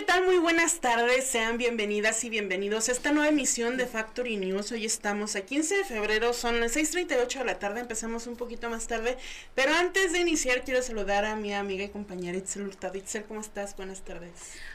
¿qué tal? Muy buenas tardes. Sean bienvenidas y bienvenidos a esta nueva emisión de Factory News. Hoy estamos a 15 de febrero, son las 6.38 de la tarde, empezamos un poquito más tarde. Pero antes de iniciar, quiero saludar a mi amiga y compañera Itzel Hurtado. Itzel, ¿cómo estás? Buenas tardes.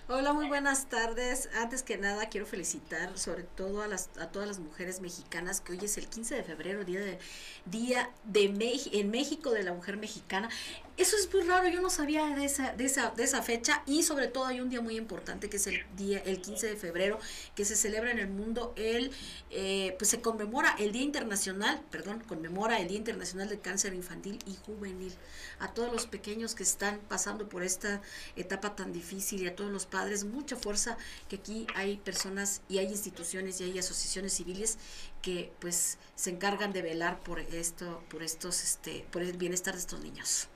Hola, muy buenas tardes. Antes que nada, quiero felicitar sobre todo a, las, a todas las mujeres mexicanas que hoy es el 15 de febrero, día de, día de en México de la mujer mexicana. Eso es muy raro, yo no sabía de esa, de esa, de esa fecha y sobre todo hay un día muy importante que es el día, el 15 de febrero, que se celebra en el mundo, el, eh, pues se conmemora el Día Internacional, perdón, conmemora el Día Internacional del Cáncer Infantil y Juvenil. A todos los pequeños que están pasando por esta etapa tan difícil y a todos los padres, mucha fuerza, que aquí hay personas y hay instituciones y hay asociaciones civiles que pues se encargan de velar por esto, por estos, este, por el bienestar de estos niños.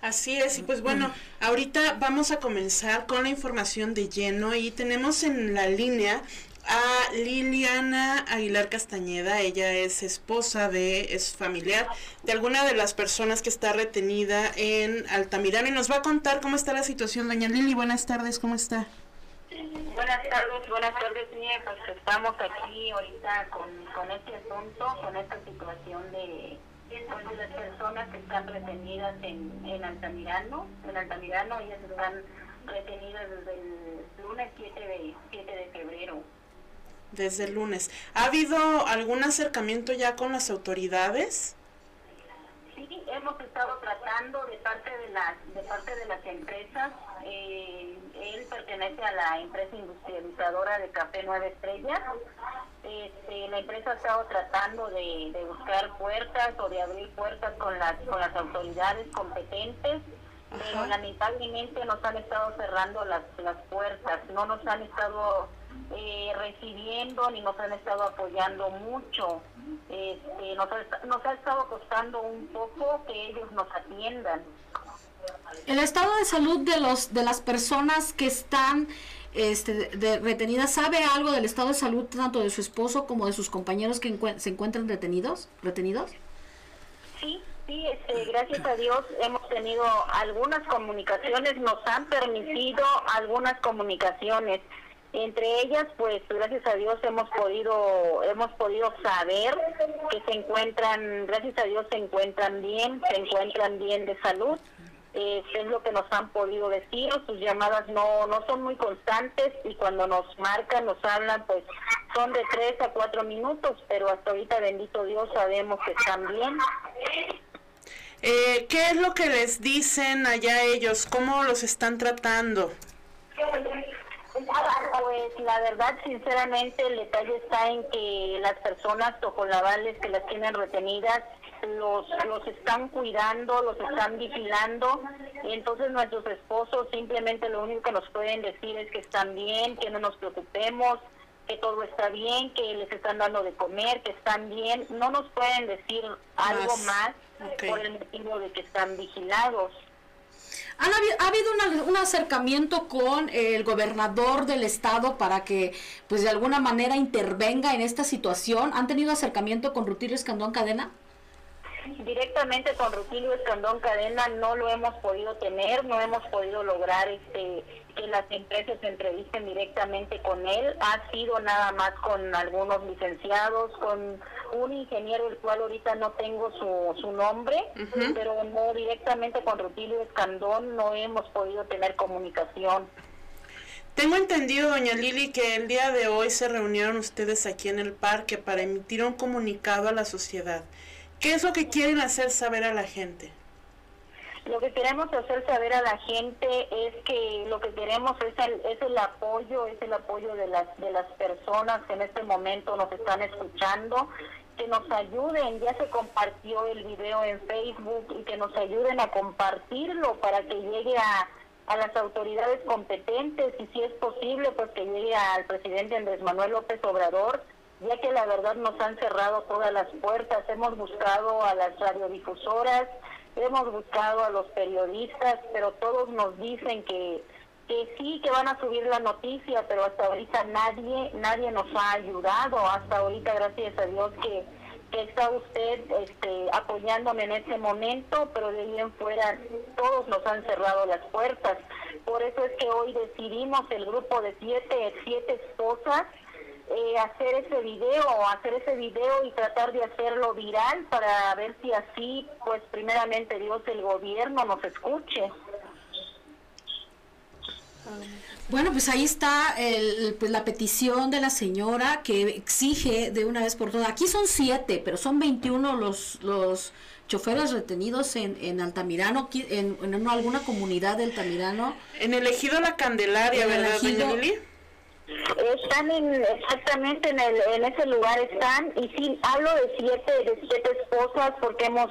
Así es, y pues bueno, ahorita vamos a comenzar con la información de lleno y tenemos en la línea a Liliana Aguilar Castañeda, ella es esposa de, es familiar de alguna de las personas que está retenida en Altamirano y nos va a contar cómo está la situación. Doña Lili, buenas tardes, ¿cómo está? Buenas tardes, buenas tardes, pues estamos aquí ahorita con, con este asunto, con esta situación de de las personas que están retenidas en, en Altamirano, en Altamirano ellas están retenidas desde el lunes 7 de, 7 de febrero. Desde el lunes. ¿Ha habido algún acercamiento ya con las autoridades? Sí, hemos estado tratando de parte de las de parte de las empresas. Eh, él pertenece a la empresa industrializadora de café Nueve Estrellas. Este, la empresa ha estado tratando de, de, buscar puertas o de abrir puertas con las con las autoridades competentes, pero lamentablemente nos han estado cerrando las las puertas. No nos han estado eh, recibiendo ni nos han estado apoyando mucho. Este, nos, ha, nos ha estado costando un poco que ellos nos atiendan. El estado de salud de los de las personas que están este, de, retenidas, ¿sabe algo del estado de salud tanto de su esposo como de sus compañeros que se encuentran retenidos? retenidos? Sí, sí, este, gracias a Dios hemos tenido algunas comunicaciones, nos han permitido algunas comunicaciones. Entre ellas, pues gracias a Dios hemos podido hemos podido saber que se encuentran, gracias a Dios se encuentran bien, se encuentran bien de salud. Eh, es lo que nos han podido decir, sus llamadas no no son muy constantes y cuando nos marcan, nos hablan, pues son de tres a cuatro minutos, pero hasta ahorita, bendito Dios, sabemos que están bien. Eh, ¿Qué es lo que les dicen allá ellos? ¿Cómo los están tratando? Pues la verdad, sinceramente, el detalle está en que las personas tocolavales que las tienen retenidas los, los están cuidando, los están vigilando, y entonces nuestros esposos simplemente lo único que nos pueden decir es que están bien, que no nos preocupemos, que todo está bien, que les están dando de comer, que están bien. No nos pueden decir algo más, por el motivo de que están vigilados. ¿Ha habido un acercamiento con el gobernador del estado para que, pues de alguna manera, intervenga en esta situación? ¿Han tenido acercamiento con Rutilio Escandón Cadena? Directamente con Rutilio Escandón Cadena no lo hemos podido tener, no hemos podido lograr este que las empresas se entrevisten directamente con él. Ha sido nada más con algunos licenciados, con un ingeniero el cual ahorita no tengo su, su nombre, pero no directamente con Rutilio Escandón no hemos podido tener comunicación. Tengo entendido, doña Lili, que el día de hoy se reunieron ustedes aquí en el parque para emitir un comunicado a la sociedad. ¿Qué es lo que quieren hacer saber a la gente? Lo que queremos hacer saber a la gente es que lo que queremos es el, es el apoyo, es el apoyo de las, de las personas que en este momento nos están escuchando, que nos ayuden, ya se compartió el video en Facebook y que nos ayuden a compartirlo para que llegue a, a las autoridades competentes y si es posible pues que llegue al presidente Andrés Manuel López Obrador ya que la verdad nos han cerrado todas las puertas, hemos buscado a las radiodifusoras, hemos buscado a los periodistas, pero todos nos dicen que, que sí, que van a subir la noticia, pero hasta ahorita nadie, nadie nos ha ayudado, hasta ahorita gracias a Dios que, que está usted este, apoyándome en este momento, pero de ahí en fuera todos nos han cerrado las puertas. Por eso es que hoy decidimos el grupo de siete, siete esposas eh, hacer ese video, hacer ese video y tratar de hacerlo viral para ver si así, pues primeramente Dios, el gobierno nos escuche. Bueno, pues ahí está el, pues la petición de la señora que exige de una vez por todas. Aquí son siete, pero son 21 los, los choferes retenidos en, en Altamirano, en, en alguna comunidad de Altamirano. En el ejido La Candelaria, ¿verdad, Están en, exactamente en, el, en ese lugar están, y sí, hablo de siete, de siete esposas porque hemos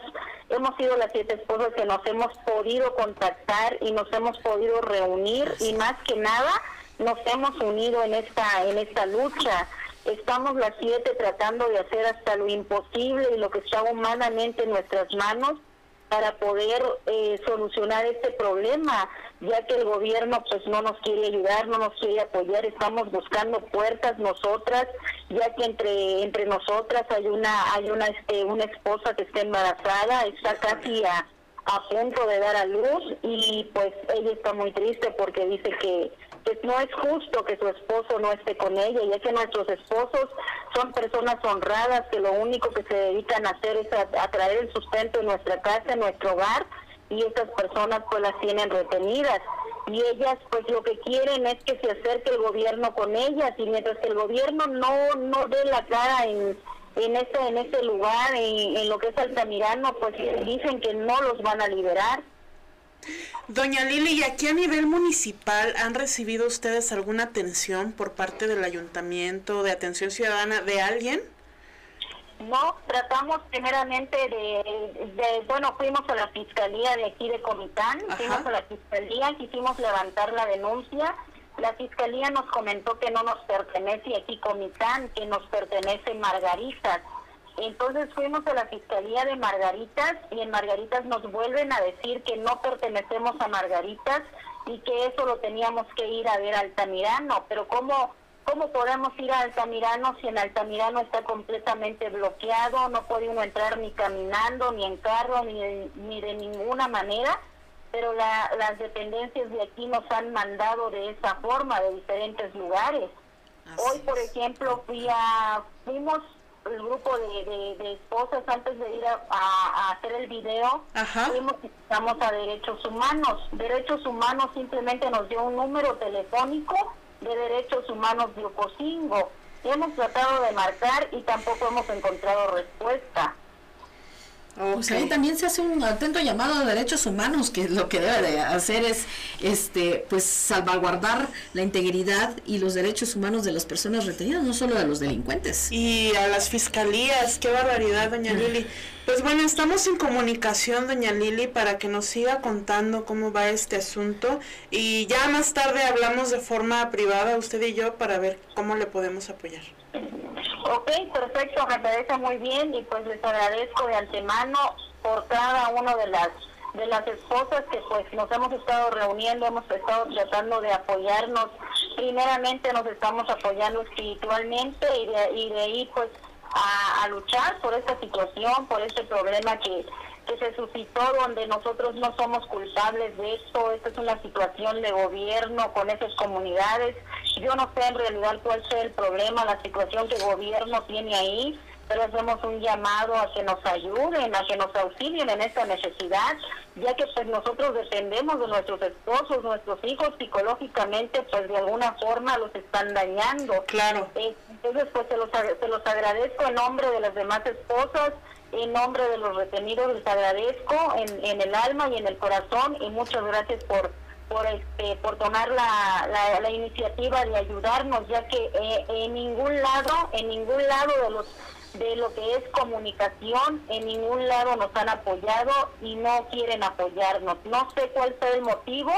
hemos sido las siete esposas que nos hemos podido contactar y nos hemos podido reunir y más que nada nos hemos unido en esta en esta lucha. Estamos las siete tratando de hacer hasta lo imposible y lo que está humanamente en nuestras manos para poder eh, solucionar este problema, ya que el gobierno pues no nos quiere ayudar, no nos quiere apoyar, estamos buscando puertas nosotras, ya que entre entre nosotras hay una hay una este una esposa que está embarazada, está casi a a punto de dar a luz y pues ella está muy triste porque dice que pues no es justo que su esposo no esté con ella, ya que nuestros esposos son personas honradas que lo único que se dedican a hacer es a, traer el sustento en nuestra casa, en nuestro hogar, y esas personas pues las tienen retenidas. Y ellas pues lo que quieren es que se acerque el gobierno con ellas, y mientras que el gobierno no, no dé la cara en, en ese, en ese lugar, en, en lo que es Altamirano, pues dicen que no los van a liberar Doña Lili, ¿y aquí a nivel municipal han recibido ustedes alguna atención por parte del ayuntamiento, de atención ciudadana, de alguien? No, tratamos primeramente de, bueno, fuimos a la fiscalía de aquí de Comitán, fuimos a la fiscalía, quisimos levantar la denuncia, la fiscalía nos comentó que no nos pertenece aquí Comitán, que nos pertenece Margaritas. Entonces fuimos a la Fiscalía de Margaritas y en Margaritas nos vuelven a decir que no pertenecemos a Margaritas y que eso lo teníamos que ir a ver a Altamirano. Pero ¿cómo, cómo podemos ir a Altamirano si en Altamirano está completamente bloqueado? No puede uno entrar ni caminando, ni en carro, ni de, ni de ninguna manera. Pero las dependencias de aquí nos han mandado de esa forma, de diferentes lugares. Hoy, por ejemplo, fui a, fuimos el grupo de, de, esposas antes de ir a, hacer el video, fuimos estamos a derechos humanos. Derechos humanos simplemente nos dio un número telefónico de derechos humanos de Ocosingo. Hemos tratado de marcar y tampoco hemos encontrado respuesta. Pues ahí también se hace un atento llamado a derechos humanos, que lo que debe de hacer es este pues salvaguardar la integridad y los derechos humanos de las personas retenidas, no solo de los delincuentes. Y a las fiscalías, qué barbaridad, doña Lili. Pues bueno, estamos en comunicación, doña Lili, para que nos siga contando cómo va este asunto y ya más tarde hablamos de forma privada, usted y yo, para ver cómo le podemos apoyar. Ok, perfecto, me parece muy bien y pues les agradezco de antemano por cada una de las de las esposas que pues nos hemos estado reuniendo, hemos estado tratando de apoyarnos. Primeramente nos estamos apoyando espiritualmente y de, y de ahí pues a, luchar por esta situación, por este problema que, que se suscitó donde nosotros no somos culpables de esto, esta es una situación de gobierno con esas comunidades. Yo no sé en realidad cuál sea el problema, la situación que el gobierno tiene ahí, pero hacemos un llamado a que nos ayuden, a que nos auxilien en esta necesidad, ya que pues nosotros dependemos de nuestros esposos, nuestros hijos psicológicamente pues de alguna forma los están dañando. Claro. Eh, entonces pues se los, se los agradezco en nombre de las demás esposas, en nombre de los retenidos les agradezco en, el alma y en el corazón y muchas gracias por por este por tomar la, la, iniciativa de ayudarnos ya que eh, en ningún lado en ningún lado de los de lo que es comunicación, en ningún lado nos han apoyado y no quieren apoyarnos. No sé cuál sea el motivo,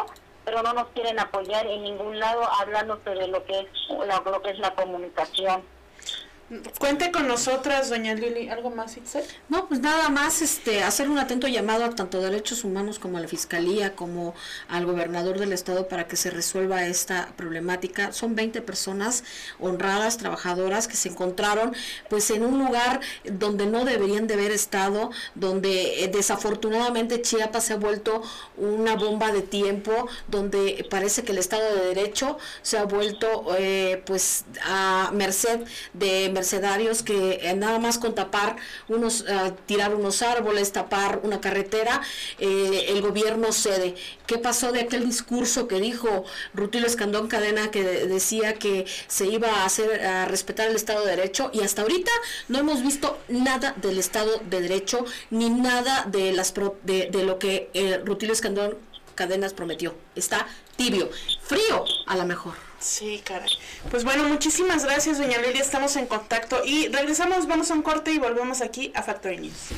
pero no nos quieren apoyar en ningún lado hablándose de lo que es la, lo que es la comunicación. Cuente con nosotras, doña Lili. ¿Algo más, Itzel? No, pues nada más este, hacer un atento llamado a tanto derechos humanos como a la Fiscalía, como al gobernador del estado para que se resuelva esta problemática. Son 20 personas honradas, trabajadoras, que se encontraron pues en un lugar donde no deberían de haber estado, donde eh, desafortunadamente Chiapas se ha vuelto una bomba de tiempo, donde parece que el Estado de Derecho se ha vuelto eh, pues a merced de mercenarios que eh, nada más con tapar unos, uh, tirar unos árboles, tapar una carretera, eh, el gobierno cede. ¿Qué pasó de aquel discurso que dijo Rutilio Escandón Cadena que de, decía que se iba a hacer a respetar el Estado de Derecho y hasta ahorita no hemos visto nada del Estado de Derecho ni nada de las pro, de, lo que eh, Rutilio Escandón Cadenas prometió. Está tibio, frío a lo mejor. Sí, caray. Pues bueno, muchísimas gracias, doña Lilia. Estamos en contacto y regresamos, vamos a un corte y volvemos aquí a Factory News.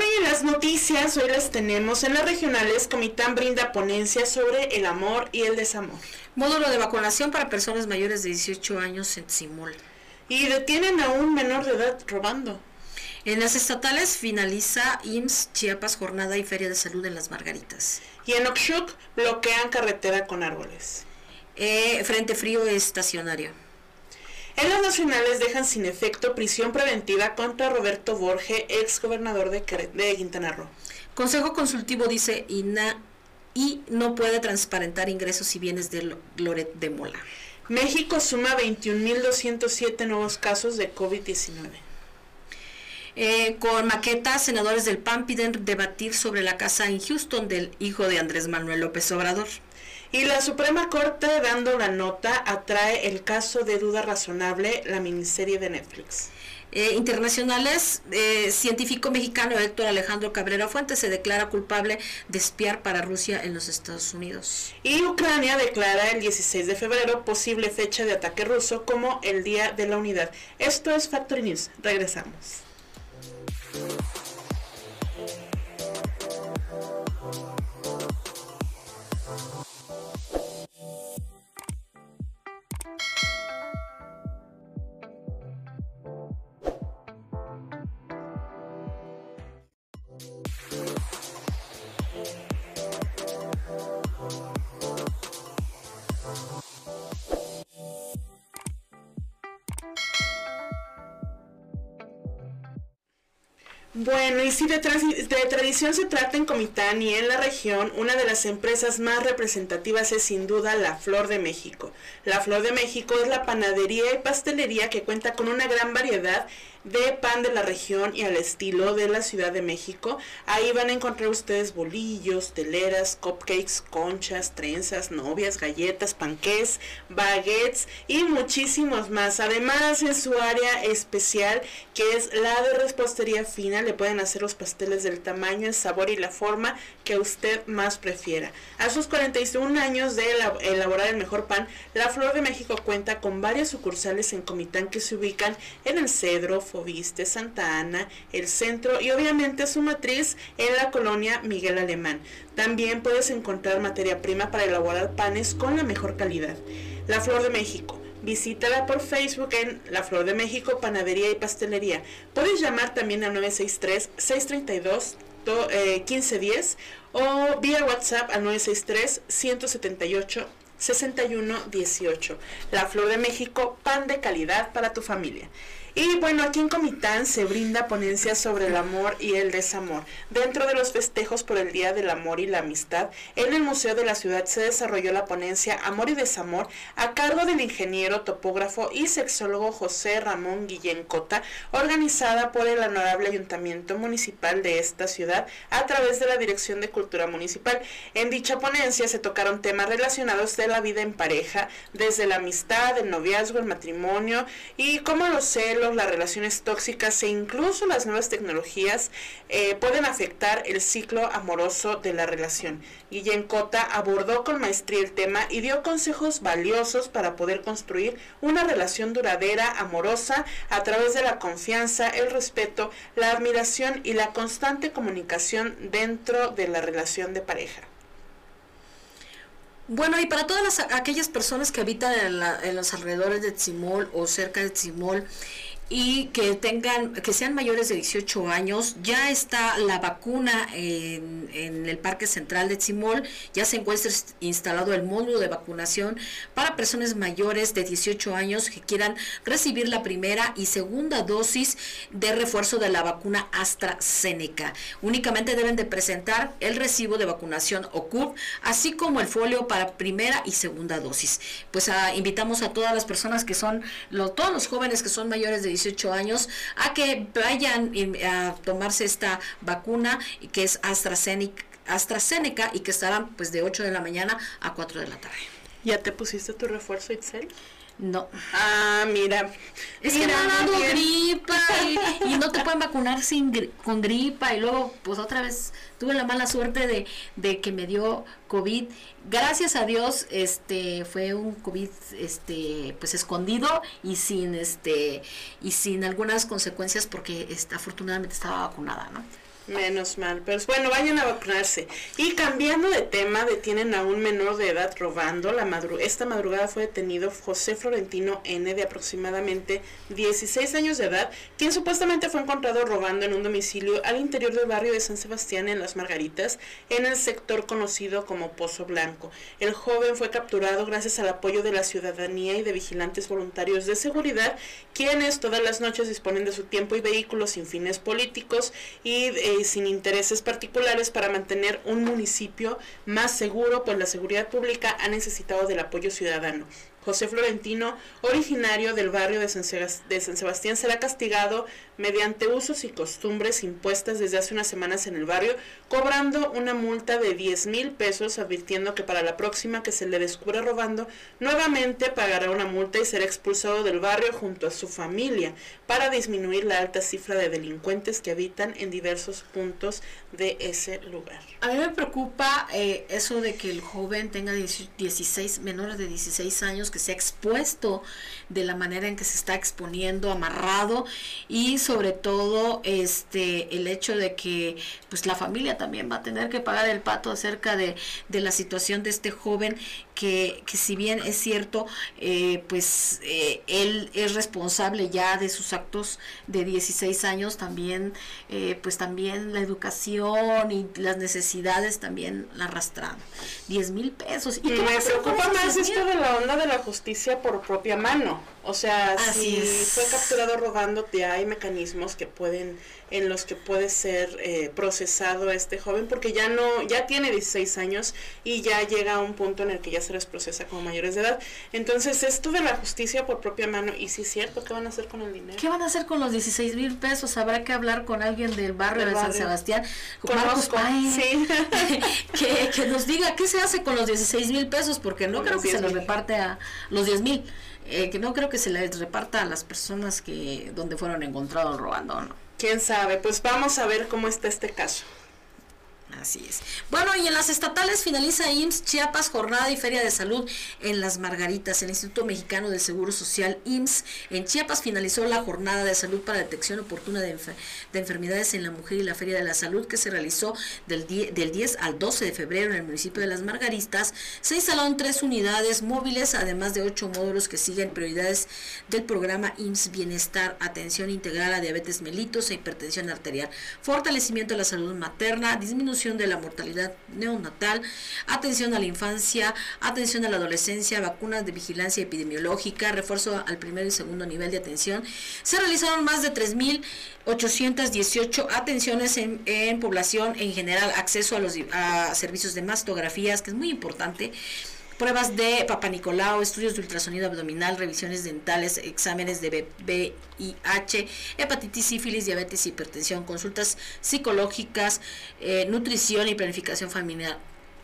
Y en las noticias hoy las tenemos. En las regionales, Comitán brinda ponencias sobre el amor y el desamor. Módulo de vacunación para personas mayores de 18 años en Simul. Y detienen a un menor de edad robando. En las estatales finaliza IMSS Chiapas Jornada y Feria de Salud en Las Margaritas. Y en Oxuc bloquean carretera con árboles. Eh, frente frío estacionario. En las nacionales dejan sin efecto prisión preventiva contra Roberto Borge, ex gobernador de, de Quintana Roo. Consejo Consultivo dice INA y no puede transparentar ingresos y bienes de Loret de Mola. México suma 21.207 nuevos casos de COVID-19. Eh, con maquetas, senadores del PAN piden debatir sobre la casa en Houston del hijo de Andrés Manuel López Obrador. Y la Suprema Corte, dando la nota, atrae el caso de duda razonable, la miniserie de Netflix. Eh, internacionales, eh, científico mexicano Héctor Alejandro Cabrera Fuentes se declara culpable de espiar para Rusia en los Estados Unidos. Y Ucrania declara el 16 de febrero posible fecha de ataque ruso como el Día de la Unidad. Esto es Factory News. Regresamos. Bueno, y si de, de, tradición se trata en Comitán y en la región, una de las empresas más representativas es sin duda la Flor de México. La Flor de México es la panadería y pastelería que cuenta con una gran variedad de pan de la región y al estilo de la Ciudad de México. Ahí van a encontrar ustedes bolillos, teleras, cupcakes, conchas, trenzas, novias, galletas, panqués, baguettes y muchísimos más. Además, en su área especial, que es la de repostería fina, le pueden hacer los pasteles del tamaño, el sabor y la forma que usted más prefiera. A sus 41 años de elaborar el mejor pan, la Flor de México cuenta con varias sucursales en Comitán que se ubican en el Cedro, Fobiste, Santa Ana, el centro y obviamente su matriz en la colonia Miguel Alemán. También puedes encontrar materia prima para elaborar panes con la mejor calidad. La Flor de México. Visítala por Facebook en La Flor de México, Panadería y Pastelería. Puedes llamar también al 963-632. 1510 o vía WhatsApp al 963 178 6118. La Flor de México, pan de calidad para tu familia. Y bueno, aquí en Comitán se brinda ponencia sobre el amor y el desamor. Dentro de los festejos por el Día del Amor y la Amistad, en el Museo de la Ciudad se desarrolló la ponencia Amor y Desamor a cargo del ingeniero, topógrafo y sexólogo José Ramón Guillén Cota, organizada por el Honorable Ayuntamiento Municipal de esta ciudad a través de la Dirección de Cultura Municipal. En dicha ponencia se tocaron temas relacionados de la vida en pareja, desde la amistad, el noviazgo, el matrimonio y cómo los celos, las relaciones tóxicas e incluso las nuevas tecnologías eh, pueden afectar el ciclo amoroso de la relación. Guillén Cota abordó con maestría el tema y dio consejos valiosos para poder construir una relación duradera, amorosa, a través de la confianza, el respeto, la admiración y la constante comunicación dentro de la relación de pareja. Bueno, y para todas aquellas personas que habitan en, en los alrededores de Tzimol o cerca de Tzimol, y que tengan, que sean mayores de 18 años. Ya está la vacuna en, en, el Parque Central de Tzimol, ya se encuentra instalado el módulo de vacunación para personas mayores de 18 años que quieran recibir la primera y segunda dosis de refuerzo de la vacuna AstraZeneca. Únicamente deben de presentar el recibo de vacunación OCUP, así como el folio para primera y segunda dosis. Pues ah, invitamos a todas las personas que son, lo, todos los jóvenes que son mayores de 18 años a que vayan a tomarse esta vacuna que es AstraZeneca, y que estarán pues de 8 de la mañana a 4 de la tarde. ¿Ya te pusiste tu refuerzo, Itzel? No. Ah, mira. Es que me ha dado gripa y, no te pueden vacunar sin con gripa y luego pues otra vez tuve la mala suerte de, de que me dio COVID. Gracias a Dios, este fue un COVID este pues escondido y sin este y sin algunas consecuencias porque este, afortunadamente estaba vacunada, ¿no? Menos mal, pero bueno, vayan a vacunarse. Y cambiando de tema, detienen a un menor de edad robando. La madru esta madrugada fue detenido José Florentino N, de aproximadamente 16 años de edad, quien supuestamente fue encontrado robando en un domicilio al interior del barrio de San Sebastián en Las Margaritas, en el sector conocido como Pozo Blanco. El joven fue capturado gracias al apoyo de la ciudadanía y de vigilantes voluntarios de seguridad, quienes todas las noches disponen de su tiempo y vehículos sin fines políticos y eh, sin intereses particulares para mantener un municipio más seguro, pues la seguridad pública ha necesitado del apoyo ciudadano. José Florentino, originario del barrio de San, Sebastián, será castigado mediante usos y costumbres impuestas desde hace unas semanas en el barrio, cobrando una multa de 10 mil pesos, advirtiendo que para la próxima que se le descubra robando, nuevamente pagará una multa y será expulsado del barrio junto a su familia para disminuir la alta cifra de delincuentes que habitan en diversos puntos de ese lugar. A mí me preocupa eh, eso de que el joven tenga 16, menores de 16 años, que se ha expuesto de la manera en que se está exponiendo, amarrado y sobre todo este el hecho de que pues la familia también va a tener que pagar el pato acerca de, de la situación de este joven que, que si bien es cierto, eh, pues eh, él es responsable ya de sus actos de 16 años, también, pues también la educación y las necesidades también la arrastran. 10 mil pesos. ¿Y me preocupa más esto de la onda de la justicia por propia mano. O sea, si fue capturado robando, ya hay mecanismos que pueden en los que puede ser eh, procesado este joven porque ya no ya tiene 16 años y ya llega a un punto en el que ya se les procesa como mayores de edad. Entonces esto de la justicia por propia mano y si es cierto qué van a hacer con el dinero qué van a hacer con los 16 mil pesos habrá que hablar con alguien del barrio de San Sebastián con Marcos que, que, nos diga qué se hace con los 16 mil pesos porque no creo que se los reparte a los 10 mil eh, que no creo que se les reparta a las personas que donde fueron encontrados robando no quién sabe, pues vamos a ver cómo está este caso. Así es. Bueno, y en las estatales finaliza IMSS Chiapas Jornada y Feria de Salud en Las Margaritas. El Instituto Mexicano del Seguro Social IMSS en Chiapas finalizó la Jornada de Salud para Detección Oportuna de, Enfermedades en la Mujer y la Feria de la Salud que se realizó del, del 10 al 12 de febrero en el municipio de Las Margaritas. Se instalaron tres unidades móviles, además de ocho módulos que siguen prioridades del programa IMSS Bienestar, Atención Integral a Diabetes mellitus e Hipertensión Arterial, Fortalecimiento de la Salud Materna, Disminución reducción de la mortalidad neonatal, atención a la infancia, atención a la adolescencia, vacunas de vigilancia epidemiológica, refuerzo al primer y segundo nivel de atención. Se realizaron más de 3.818 atenciones en, en población en general, acceso a los a servicios de mastografías, que es muy importante pruebas de Papa Nicolau, estudios de ultrasonido abdominal, revisiones dentales, exámenes de VIH, hepatitis, sífilis, diabetes, hipertensión, consultas psicológicas, eh, nutrición y planificación familiar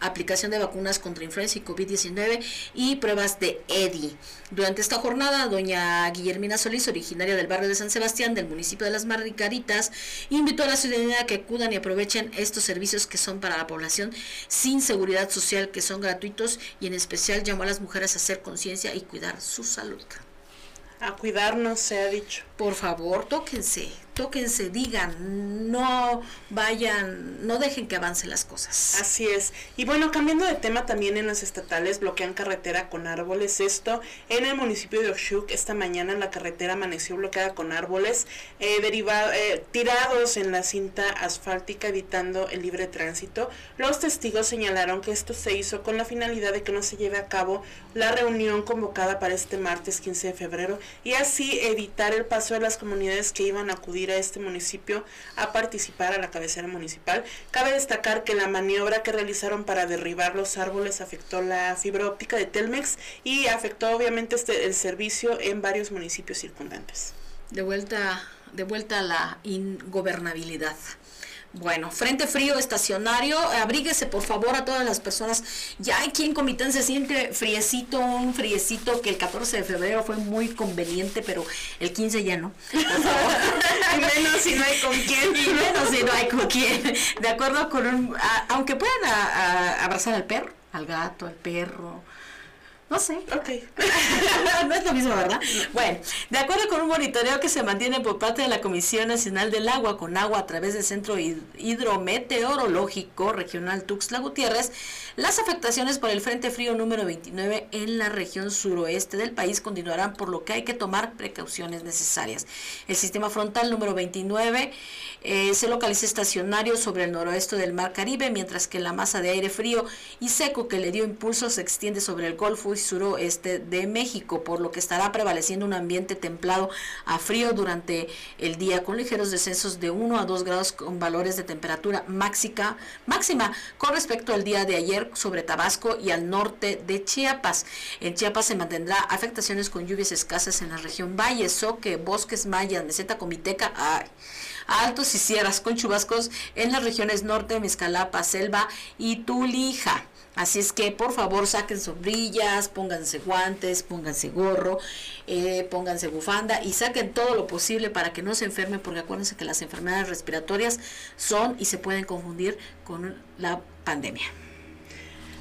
aplicación de vacunas contra influenza y COVID-19 y pruebas de EDI. Durante esta jornada, doña Guillermina Solís, originaria del barrio de San Sebastián, del municipio de Las Margaritas, invitó a la ciudadanía a que acudan y aprovechen estos servicios que son para la población sin seguridad social, que son gratuitos y en especial llamó a las mujeres a hacer conciencia y cuidar su salud. A cuidarnos, se ha dicho. Por favor, tóquense, tóquense, digan, no vayan, no dejen que avancen las cosas. Así es. Y bueno, cambiando de tema también en las estatales, bloquean carretera con árboles. Esto en el municipio de Oshuk, esta mañana la carretera amaneció bloqueada con árboles eh, eh, tirados en la cinta asfáltica, evitando el libre tránsito. Los testigos señalaron que esto se hizo con la finalidad de que no se lleve a cabo la reunión convocada para este martes 15 de febrero y así evitar el paso de las comunidades que iban a acudir a este municipio a participar a la cabecera municipal. Cabe destacar que la maniobra que realizaron para derribar los árboles afectó la fibra óptica de Telmex y afectó obviamente este, el servicio en varios municipios circundantes. De vuelta, de vuelta a la ingobernabilidad. Bueno, frente frío estacionario, abríguese por favor a todas las personas. Ya aquí en Comitán se siente friecito, un friecito que el 14 de febrero fue muy conveniente, pero el 15 ya no. Por favor. y menos si no hay con quién. Y menos si no hay con quién. De acuerdo con un... aunque puedan abrazar al perro, al gato, al perro, no sé. Ok. no es lo mismo, ¿verdad? Bueno, de acuerdo con un monitoreo que se mantiene por parte de la Comisión Nacional del Agua con agua a través del Centro Hidrometeorológico Regional Tuxtla Gutiérrez, las afectaciones por el Frente Frío número 29 en la región suroeste del país continuarán, por lo que hay que tomar precauciones necesarias. El sistema frontal número 29 eh, se localiza estacionario sobre el noroeste del Mar Caribe, mientras que la masa de aire frío y seco que le dio impulso se extiende sobre el Golfo y suroeste de México, por lo que estará prevaleciendo un ambiente templado a frío durante el día, con ligeros descensos de 1 a 2 grados con valores de temperatura máxima, máxima con respecto al día de ayer sobre Tabasco y al norte de Chiapas. En Chiapas se mantendrá afectaciones con lluvias escasas en la región Valle, Soque, Bosques Mayas, Meseta Comiteca, ay, altos y sierras con chubascos en las regiones norte, Mezcalapa, Selva y Tulija. Así es que por favor saquen sombrillas, pónganse guantes, pónganse gorro, eh, pónganse bufanda y saquen todo lo posible para que no se enfermen, porque acuérdense que las enfermedades respiratorias son y se pueden confundir con la pandemia.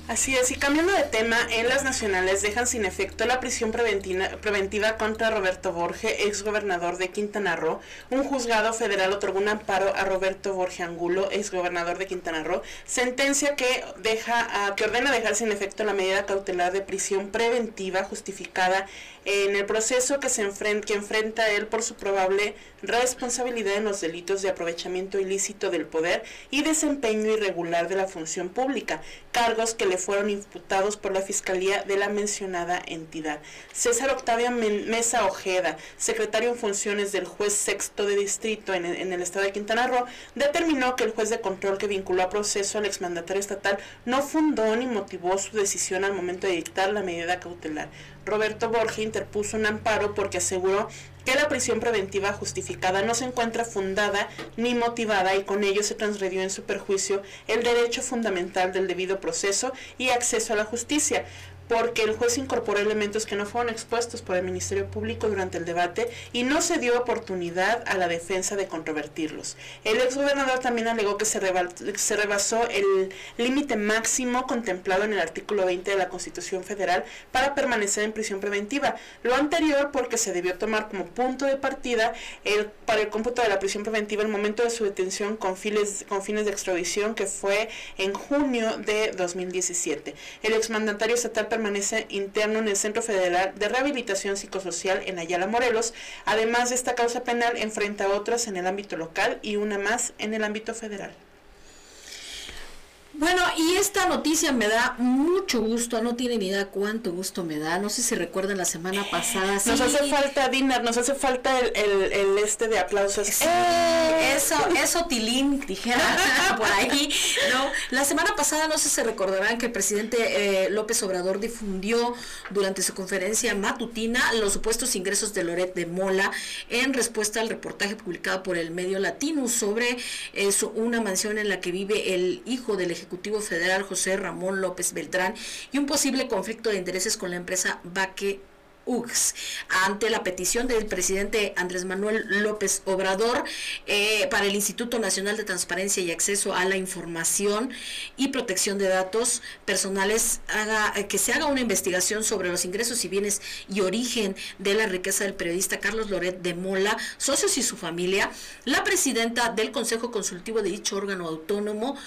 Así es, y cambiando de tema, en las nacionales dejan sin efecto la prisión preventiva, contra Roberto Borge, ex gobernador de Quintana Roo. Un juzgado federal otorgó un amparo a Roberto Borge Angulo, ex gobernador de Quintana Roo, sentencia que deja que ordena dejar sin efecto la medida cautelar de prisión preventiva justificada en el proceso que se enfrenta, que enfrenta él por su probable responsabilidad en los delitos de aprovechamiento ilícito del poder y desempeño irregular de la función pública, cargos que le fueron imputados por la Fiscalía de la mencionada entidad. César Octavio Mesa Ojeda, secretario en funciones del juez sexto de distrito en el, estado de Quintana Roo, determinó que el juez de control que vinculó a proceso al exmandatario estatal no fundó ni motivó su decisión al momento de dictar la medida cautelar. Roberto Borges interpuso un amparo porque aseguró que la prisión preventiva justificada no se encuentra fundada ni motivada y con ello se transgredió en su perjuicio el derecho fundamental del debido proceso y acceso a la justicia porque el juez incorporó elementos que no fueron expuestos por el Ministerio Público durante el debate y no se dio oportunidad a la defensa de controvertirlos. El exgobernador también alegó que se, rebasó el límite máximo contemplado en el artículo 20 de la Constitución Federal para permanecer en prisión preventiva. Lo anterior porque se debió tomar como punto de partida el, para el cómputo de la prisión preventiva el momento de su detención con fines, con fines de extradición que fue en junio de 2017. El exmandatario estatal permanece interno en el Centro Federal de Rehabilitación Psicosocial en Ayala, Morelos. Además de esta causa penal, enfrenta otras en el ámbito local y una más en el ámbito federal. Bueno, y esta noticia me da mucho gusto, no tiene ni idea cuánto gusto me da. No sé si recuerdan la semana pasada. Nos hace falta, Dina, nos hace falta el, este de aplausos. ¡Eh! Eso, eso, Tilín, dijera por ahí. No, la semana pasada, no sé si se recordarán que el presidente eh, López Obrador difundió durante su conferencia matutina los supuestos ingresos de Loret de Mola en respuesta al reportaje publicado por el medio latino sobre eso, una mansión en la que vive el hijo del Ejecutivo Federal José Ramón López Beltrán y un posible conflicto de intereses con la empresa Baque UX ante la petición del presidente Andrés Manuel López Obrador eh, para el Instituto Nacional de Transparencia y Acceso a la Información y Protección de Datos Personales haga, eh, que se haga una investigación sobre los ingresos y bienes y origen de la riqueza del periodista Carlos Loret de Mola, socios y su familia, la presidenta del Consejo Consultivo de dicho órgano autónomo,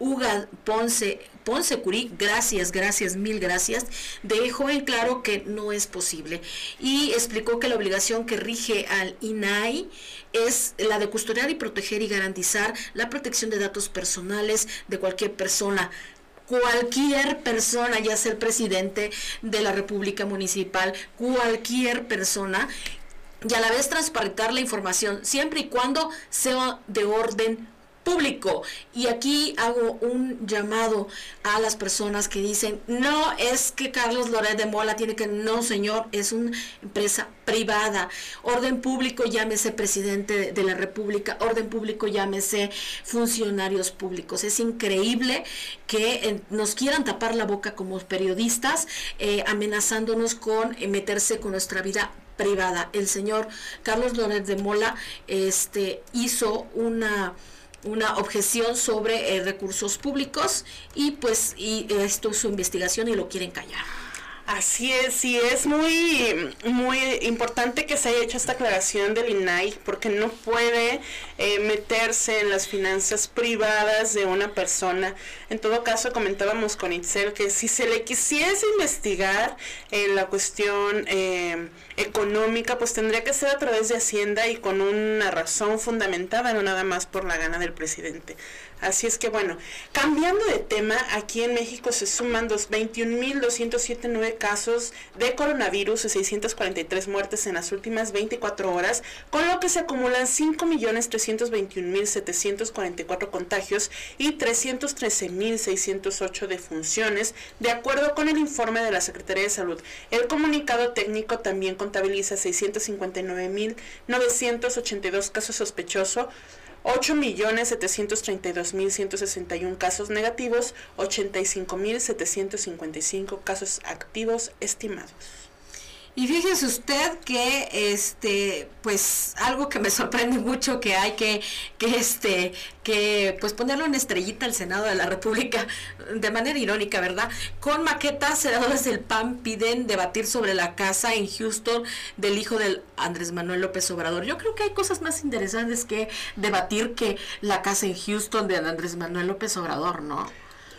Uga Ponce, Ponce Curí, gracias, gracias, mil gracias, dejó en claro que no es posible. Y explicó que la obligación que rige al INAI es la de custodiar y proteger y garantizar la protección de datos personales de cualquier persona. Cualquier persona, ya sea el presidente de la República Municipal, cualquier persona, y a la vez transparentar la información, siempre y cuando sea de orden público. Y aquí hago un llamado a las personas que dicen, no es que Carlos Loret de Mola tiene que, no señor, es una empresa privada. Orden público, llámese presidente de la República, orden público, llámese funcionarios públicos. Es increíble que eh, nos quieran tapar la boca como periodistas, eh, amenazándonos con eh, meterse con nuestra vida privada. El señor Carlos Loret de Mola este, hizo una una objeción sobre eh, recursos públicos y pues y esto es su investigación y lo quieren callar. Así es, sí es muy, muy importante que se haya hecho esta aclaración del INAI porque no puede eh, meterse en las finanzas privadas de una persona. En todo caso, comentábamos con Itzel que si se le quisiese investigar en la cuestión eh, económica, pues tendría que ser a través de Hacienda y con una razón fundamentada, no nada más por la gana del presidente. Así es que bueno, cambiando de tema, aquí en México se suman 21.207 casos de coronavirus y 643 muertes en las últimas 24 horas, con lo que se acumulan 5.321.744 contagios y 313.608 defunciones, de acuerdo con el informe de la Secretaría de Salud. El comunicado técnico también contabiliza 659.982 casos sospechosos 8.732.161 casos negativos, 85.755 casos activos estimados. Y fíjese usted que este pues algo que me sorprende mucho que hay que que este que pues ponerle una estrellita al Senado de la República de manera irónica, ¿verdad? Con maquetas senadores del PAN piden debatir sobre la casa en Houston del hijo del Andrés Manuel López Obrador. Yo creo que hay cosas más interesantes que debatir que la casa en Houston de Andrés Manuel López Obrador, ¿no?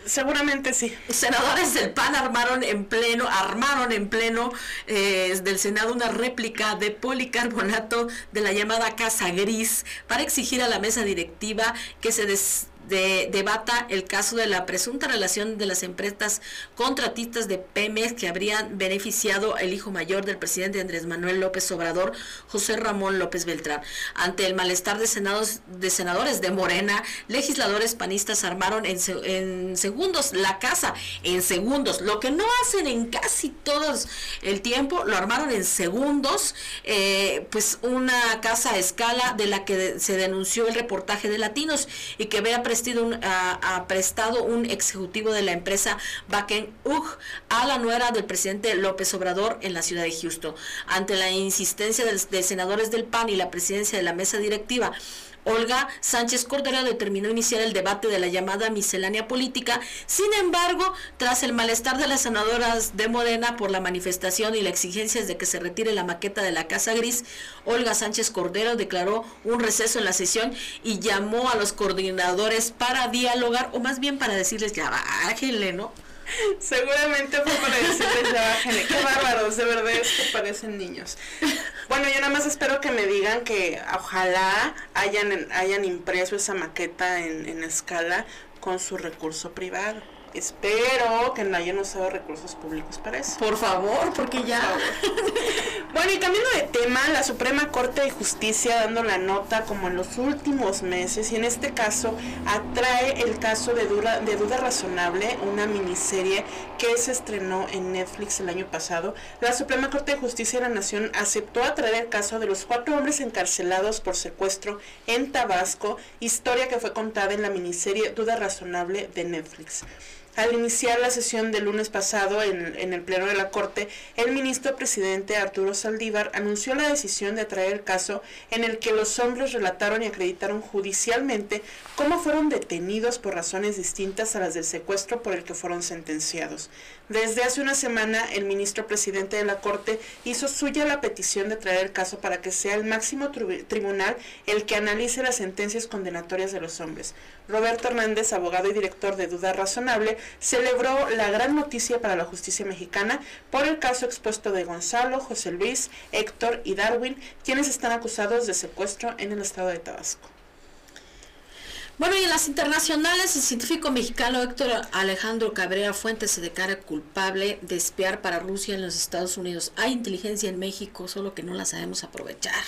Seguramente sí. Senadores del PAN armaron en pleno, armaron en pleno eh, del Senado una réplica de policarbonato de la llamada Casa Gris para exigir a la mesa directiva que se des, de, debata el caso de la presunta relación de las empresas contratistas de Pemex que habrían beneficiado el hijo mayor del presidente Andrés Manuel López Obrador, José Ramón López Beltrán. Ante el malestar de, senados, de senadores de Morena, legisladores panistas armaron en, en segundos la casa, en segundos, lo que no hacen en casi todos el tiempo, lo armaron en segundos, eh, pues una casa a escala de la que se denunció el reportaje de Latinos y que vea un, ha, prestado un ejecutivo de la empresa Bakken UG a la nuera del presidente López Obrador en la ciudad de Houston. Ante la insistencia de senadores del PAN y la presidencia de la mesa directiva, Olga Sánchez Cordero determinó iniciar el debate de la llamada miscelánea política. Sin embargo, tras el malestar de las senadoras de Morena por la manifestación y la exigencia de que se retire la maqueta de la Casa Gris, Olga Sánchez Cordero declaró un receso en la sesión y llamó a los coordinadores para dialogar, o más bien para decirles ya bájenle, ¿no? Seguramente fue para decirles ya bájenle. Qué bárbaros, de verdad es que parecen niños. Bueno, yo nada más espero que me digan que ojalá hayan, hayan impreso esa maqueta en, en escala con su recurso privado. Espero que no hayan usado recursos públicos para eso. Por favor, porque ya. bueno, y cambiando de tema, la Suprema Corte de Justicia dando la nota como en los últimos meses, y en este caso atrae el caso de, Dura, de Duda Razonable, una miniserie que se estrenó en Netflix el año pasado. La Suprema Corte de Justicia de la Nación aceptó atraer el caso de los cuatro hombres encarcelados por secuestro en Tabasco, historia que fue contada en la miniserie Duda Razonable de Netflix. Al iniciar la sesión del lunes pasado en, el Pleno de la Corte, el ministro presidente Arturo Saldívar anunció la decisión de traer el caso en el que los hombres relataron y acreditaron judicialmente cómo fueron detenidos por razones distintas a las del secuestro por el que fueron sentenciados. Desde hace una semana, el ministro presidente de la Corte hizo suya la petición de traer el caso para que sea el máximo tribunal el que analice las sentencias condenatorias de los hombres. Roberto Hernández, abogado y director de Duda Razonable, celebró la gran noticia para la justicia mexicana por el caso expuesto de Gonzalo, José Luis, Héctor y Darwin, quienes están acusados de secuestro en el estado de Tabasco. Bueno, y en las internacionales, el científico mexicano Héctor Alejandro Cabrera Fuentes se declara culpable de espiar para Rusia en los Estados Unidos. Hay inteligencia en México, solo que no la sabemos aprovechar.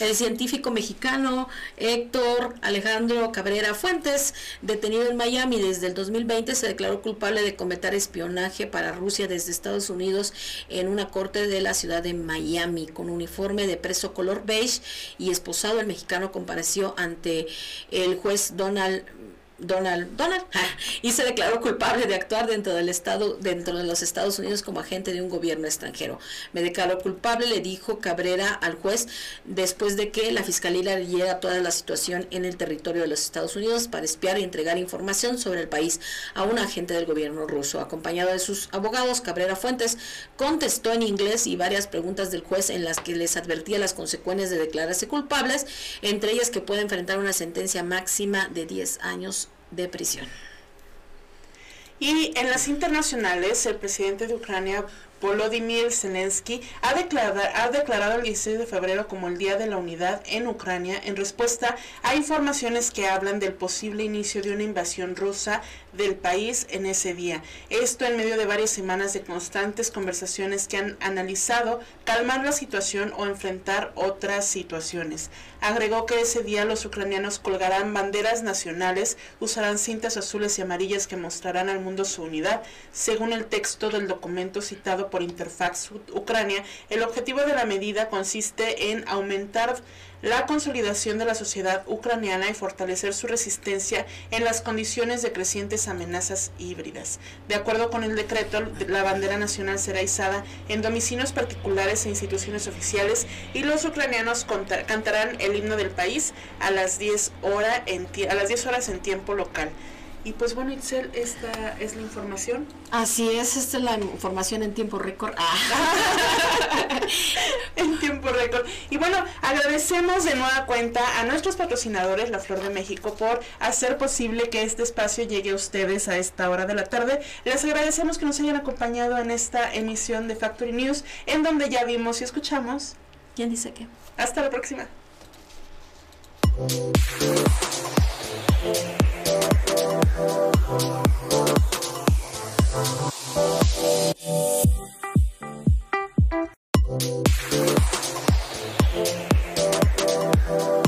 El científico mexicano Héctor Alejandro Cabrera Fuentes, detenido en Miami desde el 2020, se declaró culpable de cometer espionaje para Rusia desde Estados Unidos en una corte de la ciudad de Miami. Con uniforme de preso color beige y esposado, el mexicano compareció ante el juez Donald Donald, Donald, y se declaró culpable de actuar dentro del estado, dentro de los Estados Unidos como agente de un gobierno extranjero. Me declaró culpable, le dijo Cabrera al juez, después de que la fiscalía leyera toda la situación en el territorio de los Estados Unidos para espiar y entregar información sobre el país a un agente del gobierno ruso. Acompañado de sus abogados, Cabrera Fuentes contestó en inglés y varias preguntas del juez en las que les advertía las consecuencias de declararse culpables, entre ellas que puede enfrentar una sentencia máxima de 10 años de prisión. Y en las internacionales, el presidente de Ucrania, Volodymyr Zelensky, ha declarado, ha declarado el 16 de febrero como el Día de la Unidad en Ucrania en respuesta a informaciones que hablan del posible inicio de una invasión rusa del país en ese día. Esto en medio de varias semanas de constantes conversaciones que han analizado calmar la situación o enfrentar otras situaciones. Agregó que ese día los ucranianos colgarán banderas nacionales, usarán cintas azules y amarillas que mostrarán al mundo su unidad. Según el texto del documento citado por Interfax Ucrania, el objetivo de la medida consiste en aumentar la consolidación de la sociedad ucraniana y fortalecer su resistencia en las condiciones de crecientes amenazas híbridas. De acuerdo con el decreto, la bandera nacional será izada en domicilios particulares e instituciones oficiales y los ucranianos cantarán el himno del país a las 10, a las 10 horas en tiempo local. Y pues bueno, Itzel, esta es la información. Así es, esta es la información en tiempo récord. Ah. en tiempo récord. Y bueno, agradecemos de nueva cuenta a nuestros patrocinadores, La Flor de México, por hacer posible que este espacio llegue a ustedes a esta hora de la tarde. Les agradecemos que nos hayan acompañado en esta emisión de Factory News, en donde ya vimos y escuchamos. ¿Quién dice qué? Hasta la próxima. Thank